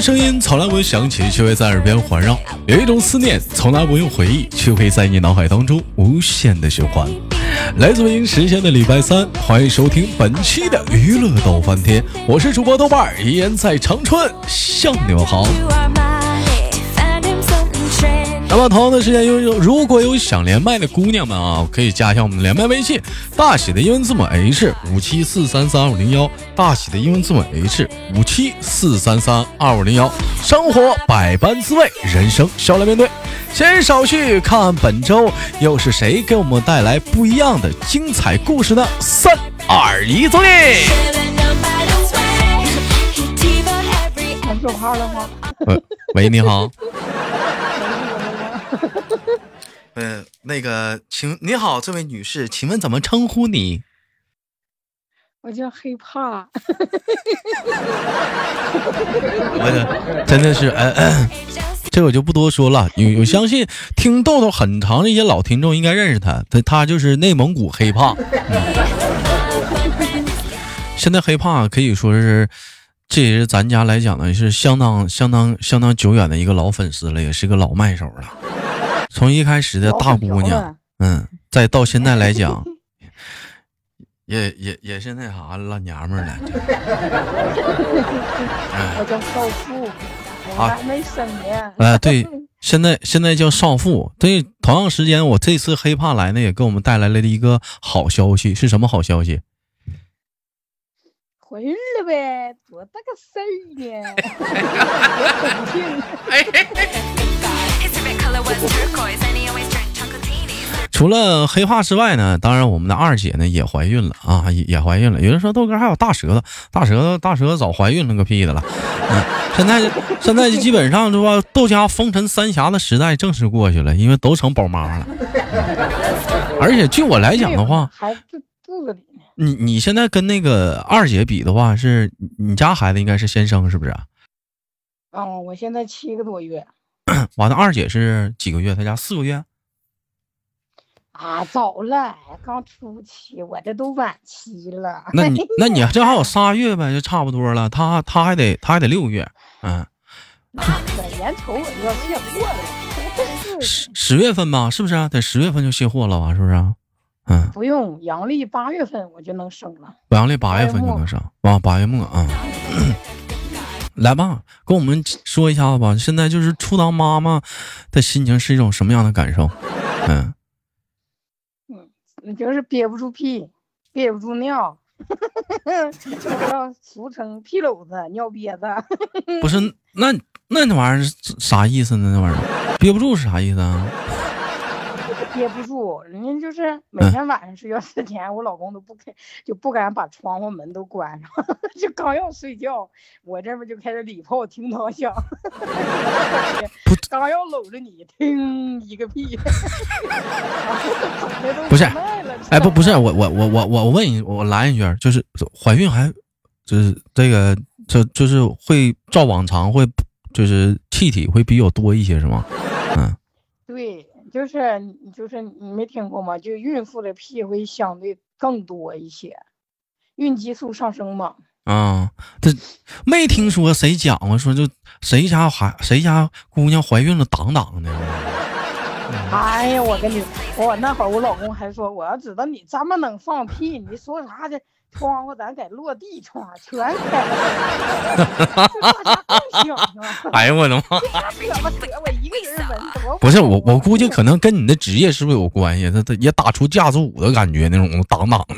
声音从来不用响起，却会在耳边环绕；有一种思念从来不用回忆，却会在你脑海当中无限的循环。来自北京时间的礼拜三，欢迎收听本期的娱乐逗翻天，我是主播豆瓣，依然在长春向你们好。那么同样的时间，有如果有想连麦的姑娘们啊，可以加一下我们连麦微信，大写的英文字母 H 五七四三三二五零幺，大写的英文字母 H 五七四三三二五零幺。生活百般滋味，人生笑来面对。先少去看本周又是谁给我们带来不一样的精彩故事呢？三二一，走你！能说话了吗？喂，你好。呃，那个，请你好，这位女士，请问怎么称呼你？我叫黑怕。我的真的是，呃，这我就不多说了。有，我相信听豆豆很长的一些老听众应该认识他，他他就是内蒙古黑怕。现在黑怕可以说是，这也是咱家来讲呢，是相当相当相当久远的一个老粉丝了，也是个老麦手了。从一开始的大姑娘，嗯，再到现在来讲，也也也是那啥老娘们了。我叫少妇，我还没生呢。哎，对，现在现在叫少妇。对，同样时间，我这次黑怕来呢，也给我们带来了一个好消息，是什么好消息？怀孕了呗，多大个事儿呢？我除了黑化之外呢，当然我们的二姐呢也怀孕了啊，也也怀孕了。有人说豆哥还有大舌头，大舌头大舌头早怀孕了个屁的了。嗯，现在现在基本上是吧，豆家风尘三侠的时代正式过去了，因为都成宝妈了。而且据我来讲的话，孩子肚子里呢。你你现在跟那个二姐比的话，是你家孩子应该是先生是不是？哦，我现在七个多月。完了，二姐是几个月？她家四个月。啊，早了，刚初期，我这都晚期了。那你那你 这还有仨月呗，就差不多了。她她还得她还得六个月，嗯。眼瞅我就要卸货了，十十月份吧，是不是？得十月份就卸货了吧，是不是？嗯。不用，阳历八月份我就能生了。阳历八月份就能生，啊，八月末啊。来吧，跟我们说一下子吧。现在就是初当妈妈的心情是一种什么样的感受？嗯，嗯，你就是憋不住屁，憋不住尿，叫俗称屁篓子、尿憋子。不是，那那那玩意儿啥意思呢？那玩意儿憋不住是啥意思啊？憋不住，人家就是每天晚上睡觉之前，我老公都不开，就不敢把窗户门都关上，就刚要睡觉，我这边就开始礼炮叮当响，刚要搂着你，听一个屁，不是，哎不不是，我我我我我问你，我来一句，就是怀孕还就是这个就就是会照往常会就是气体会比较多一些是吗？嗯。就是就是你没听过吗？就孕妇的屁会相对更多一些，孕激素上升嘛。啊，这没听说谁讲过，说就谁家孩谁家姑娘怀孕了挡挡的。哎呀，我跟你，我那会儿我老公还说，我要知道你这么能放屁，你说啥的？窗户咱改落地窗，全开。哎呀，我的妈！不是我，我估计可能跟你的职业是不是有关系？他他也打出架子舞的感觉，那种挡挡的。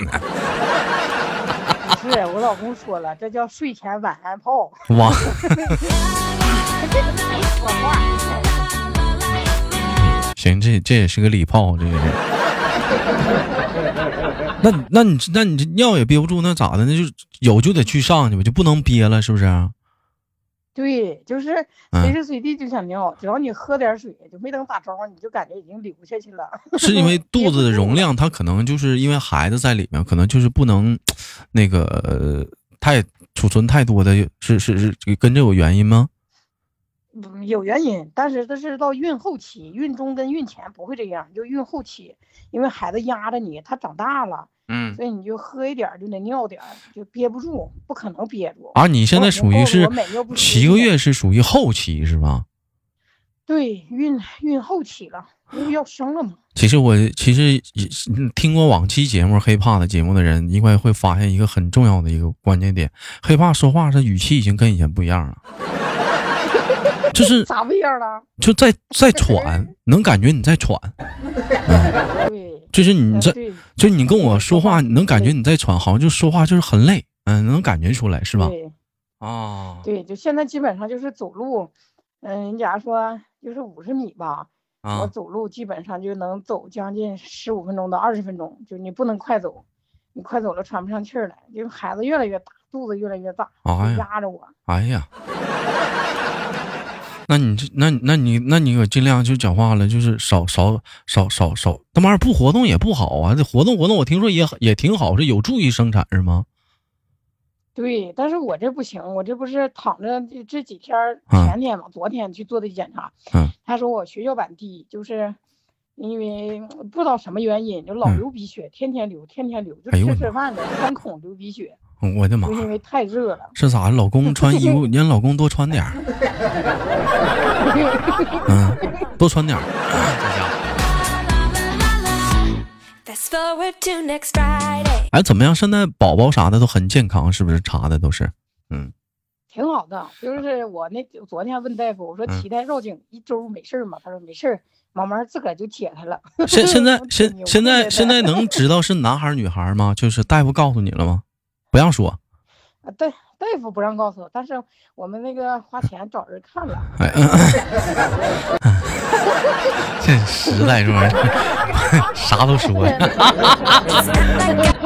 是我老公说了，这叫睡前晚安炮。哇！行，这这也是个礼炮，这个是。那那你那你这尿也憋不住，那咋的？那就有就得去上去吧，就不能憋了，是不是？对，就是随时随地就想尿，只要你喝点水，就没等打招呼，你就感觉已经流下去了。是因为肚子的容量，它可能就是因为孩子在里面，可能就是不能那个太储存太多的，是是是跟这有原因吗？有原因，但是这是到孕后期，孕中跟孕前不会这样，就孕后期，因为孩子压着你，他长大了，嗯所以你就喝一点就得尿点，就憋不住，不可能憋住。啊，你现在属于是七个月是属于后期是吧？对，孕孕后期了，因为要生了嘛。其实我其实听过往期节目黑怕的节目的人，应该会发现一个很重要的一个关键点，黑怕说话这语气已经跟以前不一样了，就是咋不一样了？就在在喘，能感觉你在喘，对，就是你这就你跟我说话，你能感觉你在喘，好像就说话就是很累，嗯，能感觉出来是吧？对啊，对，就现在基本上就是走路，嗯，人家说就是五十米吧，我啊，走路基本上就能走将近十五分钟到二十分钟，就你不能快走，你快走了喘不上气儿来，就孩子越来越大，肚子越来越大，压着我。哎呀，那你这那那你那你可尽量就讲话了，就是少少少少少，他妈不活动也不好啊！这活动活动，我听说也也挺好，是有助于生产是吗？对，但是我这不行，我这不是躺着这这几天前天嘛，昨天去做的检查，嗯他说我血小板低，就是因为不知道什么原因，就老嗯流鼻血，天天流，天天流，就吃吃饭的三孔流鼻血，我的妈！因为太热了。是咋？老公穿衣服，让老公多穿点儿，嗯，多穿点儿。哎，怎么样？现在宝宝啥的都很健康，是不是？查的都是，嗯，挺好的，就是我那昨天问大夫，我说嗯脐带绕颈一周没事儿吗？他说没事儿，慢慢自个儿就解开了。现 现在现现在现在能知道是男孩女孩吗？就是大夫告诉你了吗？不让说。啊，对大夫不让告诉我，但是我们那个花钱找人看了，哎，这实在是吧？啥都说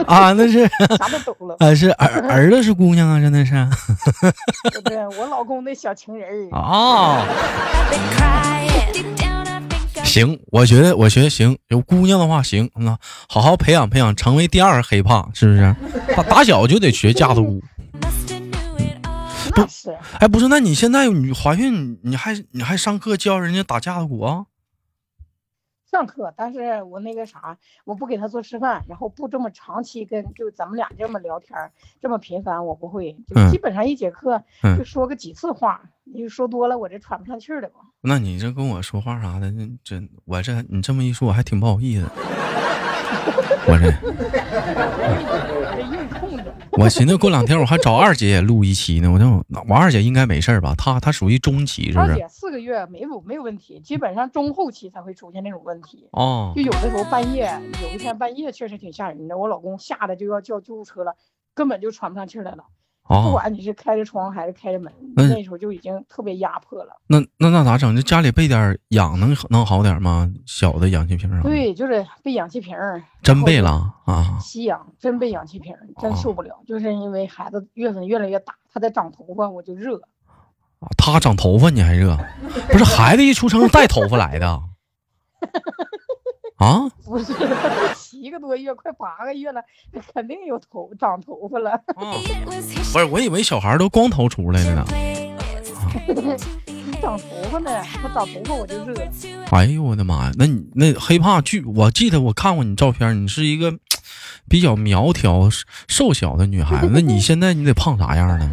啊，那是 啥都懂了。啊，是儿儿子是姑娘啊，真的是对我老公的小情人儿，行，我觉得我觉得行，有姑娘的话行，那好好培养培养，成为第二黑怕，是不是？打打小就得学架子鼓。是哎，不是，那你现在你怀孕，你还你还上课教人家打架子鼓啊？上课，但是我那个啥，我不给他做示范，然后不这么长期跟就咱们俩这么聊天，这么频繁，我不会，基本上一节课嗯就说个几次话，你说多了我这喘不上气儿来吧。那你这跟我说话啥的，那真我这你这么一说，我还挺不好意思。我这。我寻思过两天我还找二姐也录一期呢，我就我二姐应该没事儿吧？她她属于中期是不是？二姐四个月没有没有问题，基本上中后期才会出现那种问题。哦就有的时候半夜，有一天半夜确实挺吓人的，我老公吓得就要叫救护车了，根本就喘不上气来了。不哦，管你是开着窗还是开着门，嗯那时候就已经特别压迫了。那那那咋整？就家里备点氧能能好点吗？小的氧气瓶啥？对，就是备氧气瓶，真备了。啊！吸氧，真备氧气瓶，真哦受不了。就是因为孩子月份越来越大，他在长头发，我就热。他长头发你还热？不是孩子一出生带头发来的 啊？不是，七个多月，快八个月了，肯定有头长头发了。啊不是，我以为小孩都光头出来的呢。playlist. 长头发呢，他长头发我就热。哎呦我的妈呀！那你那黑怕剧，我记得我看过你照片，你是一个比较苗条、瘦小的女孩子。那你现在你得胖啥样呢？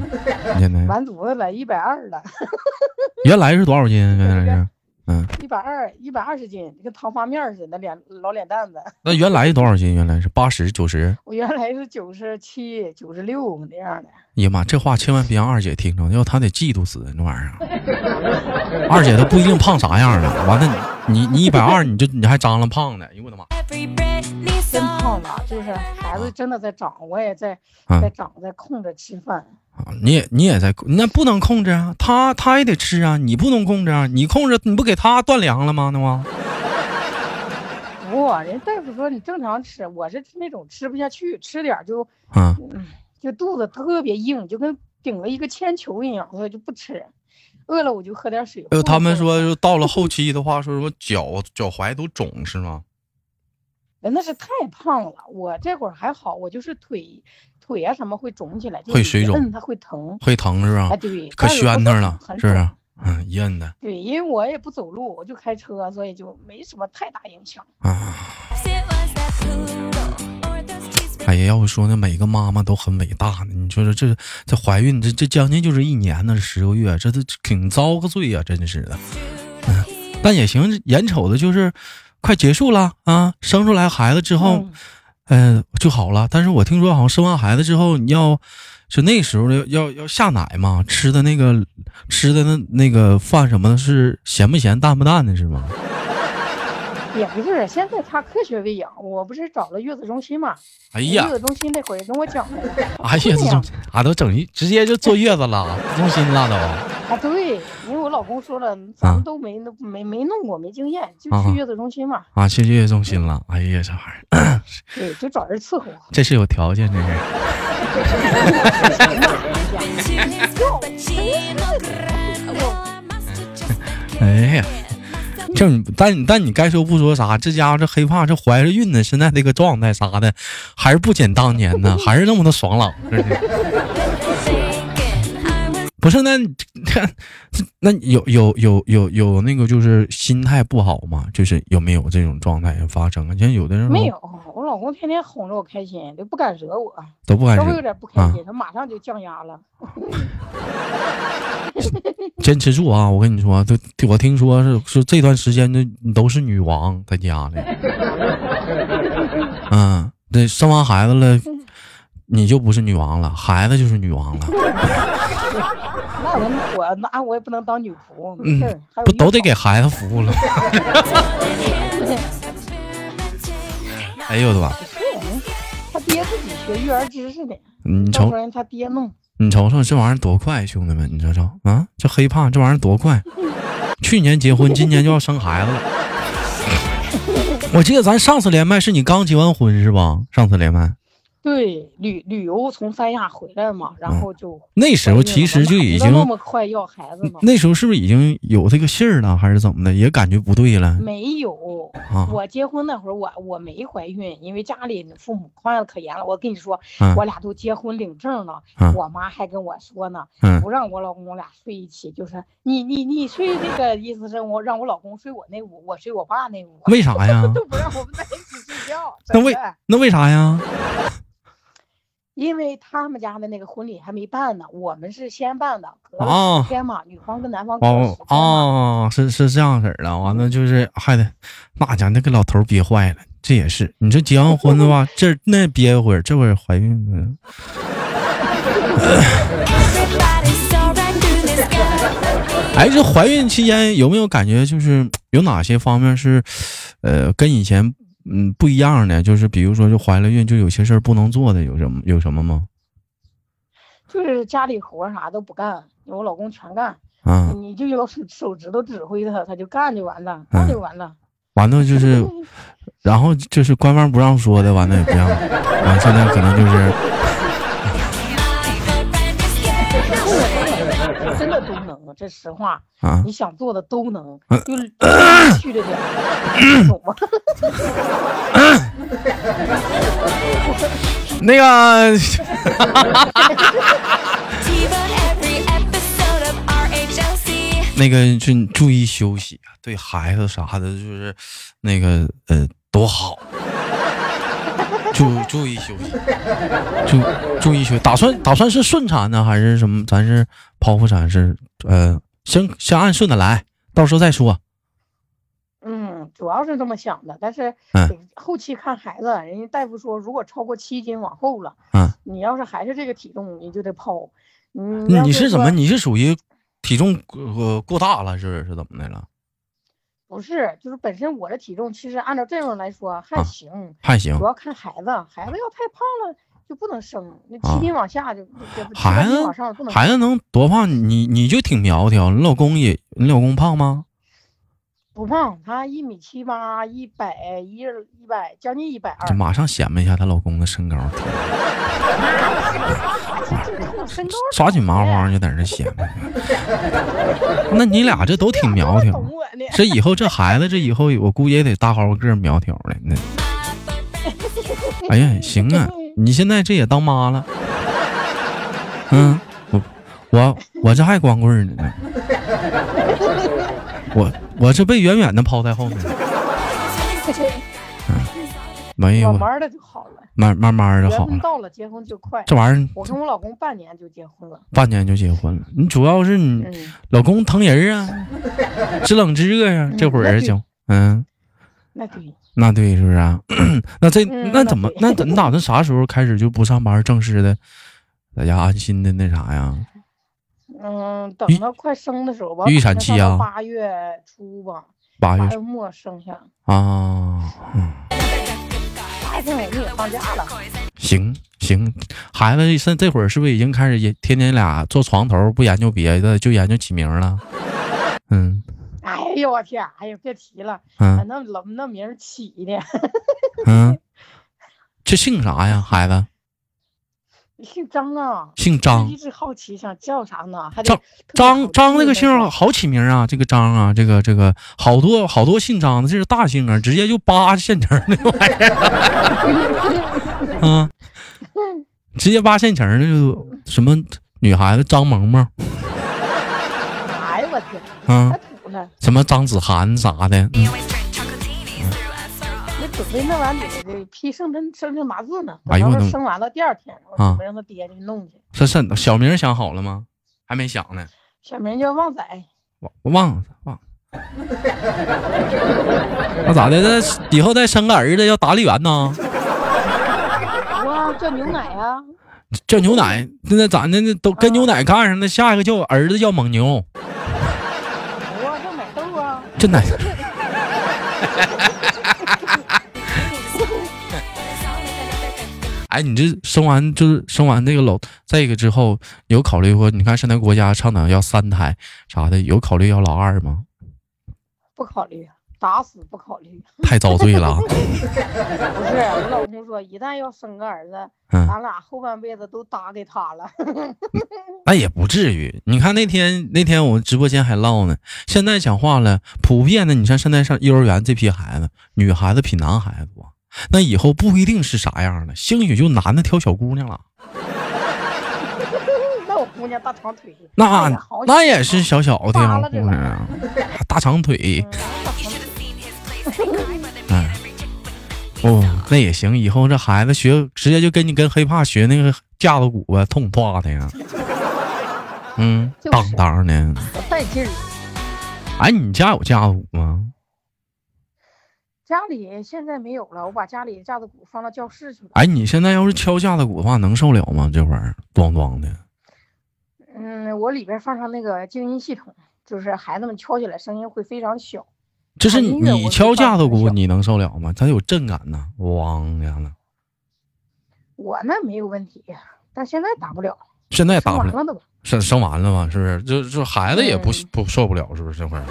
你现在 完犊子了，一百二了，原来是多少斤？原来是嗯，一百二，一百二十斤，跟糖发面似的，脸老脸蛋子。那原来是多少斤？原来是八十九十。我原来是九十七、九十六那样的。哎呀妈，这话千万别让二姐听着，要她得嫉妒死那玩意儿。二姐都不一定胖啥样了，完了你你你一百二，你就你还张了胖的，哎呦我的妈！真胖了，就是孩子真的在长，我也在啊在长，在控制吃饭。啊你也你也在，那不能控制啊，他他也得吃啊，你不能控制啊，你控制你不给他断粮了吗？那吗？不，人大夫说你正常吃，我是那种吃不下去，吃点就啊，嗯，就肚子特别硬，就跟顶了一个铅球一样，所以就不吃。饿了我就喝点水。呃，他们说到了后期的话，说什么脚脚踝都肿是吗？人那是太胖了，我这会儿还好，我就是腿腿啊什么会肿起来，会水肿会疼。会疼是吧哎，？对，可宣腾了，是不是？嗯，一摁的对，因为我也不走路，我就开车，所以就没什么太大影响。啊。哎呀，要不说呢，每个妈妈都很伟大呢。你说说这这怀孕这这将近就是一年呢，十个月，这都挺遭个罪呀、真是的。嗯，但也行，眼瞅着就是快结束了啊，生出来孩子之后，嗯嗯、就好了。但是我听说好像生完孩子之后，你要就那时候的要要下奶嘛，吃的那个吃的那那个饭什么的，是咸不咸淡不淡的，是吗？也不是，现在他科学喂养，我不是找了月子中心嘛？哎呀月，子中心那会儿跟我讲的，哎呀，这这样种啊都整一直接就坐月子了，中心了都。啊，对，因为我老公说了，咱们都没那没没弄过，没经验，就啊去月子中心嘛。啊，去月子中心了。哎呀，这玩意儿，对，就找人伺候。这是有条件，这是。哎呀，就你，但你但你该说不说啥，这家伙这黑怕这怀着孕呢，现在这个状态啥的，还是不减当年呢，还是那么的爽朗。是不是那你这那有有有有有那个就是心态不好吗？就是有没有这种状态发生啊？像有的人没有，我老公天天哄着我开心，都不敢惹我，都不敢惹，稍微有点不开啊心，他马上就降压了。坚持住啊！我跟你说，都我听说是是这段时间的都是女王在家里。嗯，这生完孩子了，你就不是女王了，孩子就是女王了。那我我那我也不能当女仆，没嗯事儿，还有不都得给孩子服务了？哎呦我的妈！是他爹自己学育儿知识的，你瞅。你瞅瞅这玩意儿多快，兄弟们，你瞅瞅啊，这黑胖这玩意儿多快！去年结婚，今年就要生孩子了。我记得咱上次连麦是你刚结完婚是吧？上次连麦对，旅旅游从三亚回来嘛，然后就那时候其实就已经那么快要孩子嘛，那时候是不是已经有这个信儿了，还是怎么的？也感觉不对了没有。啊？我结婚那会儿，我我没怀孕，因为家里父母管的可严了。我跟你说，嗯我俩都结婚领证了，嗯我妈还跟我说呢，嗯不让我老公我俩睡一起，就是你你你睡这个意思是我让我老公睡我那屋，我睡我爸那屋，为啥呀？都不让我们在一起睡觉。那为那为啥呀？因为他们家的那个婚礼还没办呢，我们是先办的，隔了哦十天嘛，女方跟男方隔十哦。哦，是是这样式儿的，完了就是还得那家那个老头憋坏了，这也是你说结完婚的话，这那憋一会儿，这会儿怀孕了。哎，这怀孕期间有没有感觉就是有哪些方面是，呃，跟以前嗯不一样的？就是比如说，就怀了孕就有些事儿不能做的，有什么有什么吗？就是家里活啥都不干，我老公全干，啊，你就用手手指头指挥他，他就干就完了，干就完了。完了就是，然后就是官方不让说的，完了也不让，啊，现在可能就是的都能，这实话，啊你想做的都能嗯，就是去着点儿，懂吗？那个 那个就注意休息，啊对孩子啥的，就是那个呃多好，注注意休息，注注意休息。打算打算是顺产呢，还是什么？咱是剖腹产是呃，先先按顺的来，到时候再说。嗯，主要是这么想的，但是嗯后期看孩子，人家大夫说，如果超过七斤往后了，嗯，你要是还是这个体重，你就得剖。嗯，你你是怎么？你是属于体重呃过大了，是是怎么的了？不是，就是本身我的体重其实按照这种来说还啊行，还行主，要看孩子，孩子要太胖了就不能生，那啊七斤往下就孩子八斤往上不能孩子能多胖？你你就挺苗条，你老公也你老公胖吗？不胖，他一米七八，一百一一百将近一百二这，马上显摆一下她老公的身高，身高抓紧麻花就在这显摆。那你俩这都挺苗条。这以后这孩子这以后我估计也得大高个苗条的。那，哎呀，行啊，你现在这也当妈了，嗯，我我我这还光棍儿呢，我我这被远远的抛在后面。没有慢，慢的就好了。慢慢慢的缘好了。到了，结婚就快。这玩意儿我跟我老公半年就结婚了。半年就结婚了，你主要是你嗯，老公疼人啊，知冷知热呀、这会儿就嗯，那对，那对是不是啊？那这嗯那怎么那那怎你打算啥时候开始就不上班，正式的在家安心的那啥呀？嗯，等到快生的时候吧，预产期啊八月初吧，八月末生下，啊，嗯，八月份我们也放假了。行行，孩子现这会儿是不是已经开始也天天俩坐床头不研究别的，就研究起名了？嗯哎呦我天，哎呦别提了，哎嗯那老那名儿起的，嗯，这姓啥呀？孩子 姓张啊。姓张一。直好奇想叫啥呢？还张张张那个姓好起名啊，这个张啊，这个这个好多好多姓张的，这是大姓啊，直接就扒现成儿那玩意儿，啊，直接扒现成的就什么女孩子张萌萌 哎呦我天，啊太，土了！什么张子涵啥的，嗯那准备那玩意儿批生辰生辰八字呢。生完了第二天，我啊准备让他爹去弄去。这是小名想好了吗？还没想呢，小名叫旺仔，我我忘了忘了。那咋的？那以后再生个儿子叫达利园呢？哇，叫牛奶啊！叫牛奶，那咋的？那都跟牛奶干上，那下一个叫儿子叫蒙牛，豆啊！这奶。哎，你这生完就是生完这个老这个之后，有考虑过？你看现在国家倡导要三胎啥的，有考虑要老二吗？不考虑，打死不考虑。太遭罪了啊。不是，我老公说，一旦要生个儿子，嗯，咱俩后半辈子都搭给他了。那也不至于。你看那天那天我们直播间还唠呢，现在讲话了，普遍的，你像现在上幼儿园这批孩子，女孩子比男孩子多，那以后不一定是啥样的，兴许就男的挑小姑娘了。那我姑娘大长腿，那哎那也是小小的小扒拉着玩姑娘啊，大长腿，嗯大长腿 嗯，哦，那也行。以后这孩子学直接就跟你跟黑怕学那个架子鼓呗，痛啪的呀。嗯，当当的。可带劲儿。哎，你家有架子鼓吗？家里现在没有了，我把家里的架子鼓放到教室去了。哎，你现在要是敲架子鼓的话，能受了吗？这会儿咣咣的。嗯，我里边放上那个静音系统，就是孩子们敲起来声音会非常小。就是你你敲架子鼓，你能受了吗？它有震感呐，咣的了。我那没有问题，但现在打不了，现在打不了，生？生生完了吗？是不是？就就孩子也不嗯不受不了，是不是这会儿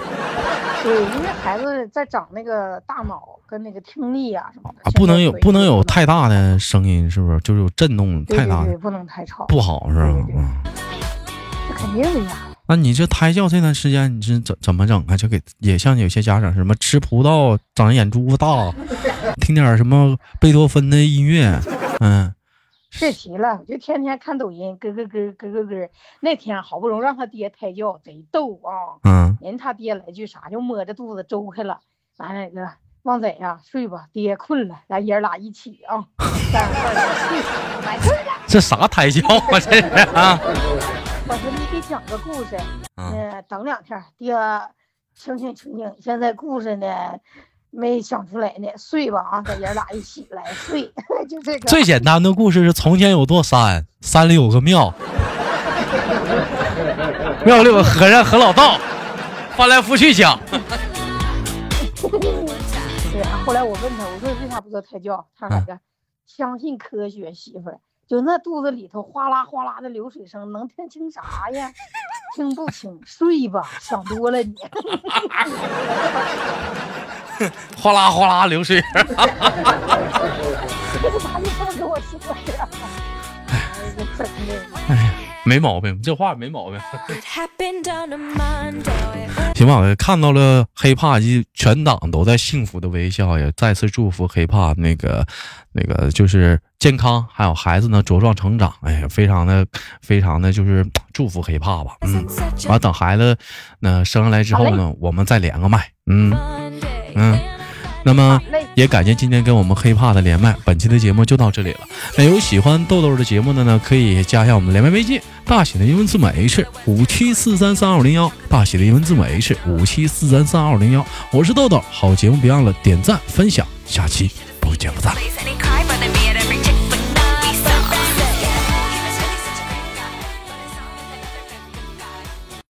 对，因为孩子在长那个大脑跟那个听力啊什么的啊？不能有不能有太大的，声音，是不是？就是有震动太大对对对，不能太吵，不好，是吧？肯定的呀。那你这胎教这段时间你是怎怎么整啊？就给也像有些家长什么吃葡萄长眼珠子大，听点什么贝多芬的音乐，嗯，别提了，我就天天看抖音，咯咯咯咯咯咯。那天好不容易让他爹胎教，贼逗啊！嗯，人他爹来句啥，就摸着肚子周开了。完了，那个旺仔呀，睡吧，爹困了，咱爷儿俩一起啊，干饭睡，完事了。这啥胎教啊？这是啊？我说你给讲个故事，嗯嗯，等两天，爹，清醒清醒，现在故事呢没想出来呢，睡吧啊，咱爷俩一起来睡，就这个。最简单的故事是：从前有座山，山里有个庙，庙里有个和尚和老道，翻来覆去讲。对，后来我问他，我说为啥不做胎教？他说？相信科学，媳妇儿。就那肚子里头哗啦哗啦的流水声，能听清啥呀？听不清，睡吧，想多了你。哗啦哗啦流水。他就这么跟我说呀。哎，这真的。没毛病，这话没毛病。行吧，我看到了黑怕及全党都在幸福的微笑，也再次祝福黑怕那个那个就是健康，还有孩子呢茁壮成长。哎呀，非常的非常的就是祝福黑怕吧。嗯，完等孩子呢生下来之后呢，我们再连个麦。嗯嗯那么也感谢今天跟我们黑怕的连麦，本期的节目就到这里了。那有喜欢豆豆的节目的呢，可以加一下我们的连麦微信，大写的英文字母 H 五七四三三二零幺，大写的英文字母 H 五七四三三二零幺。我是豆豆，好节目别忘了点赞分享，下期不见不散。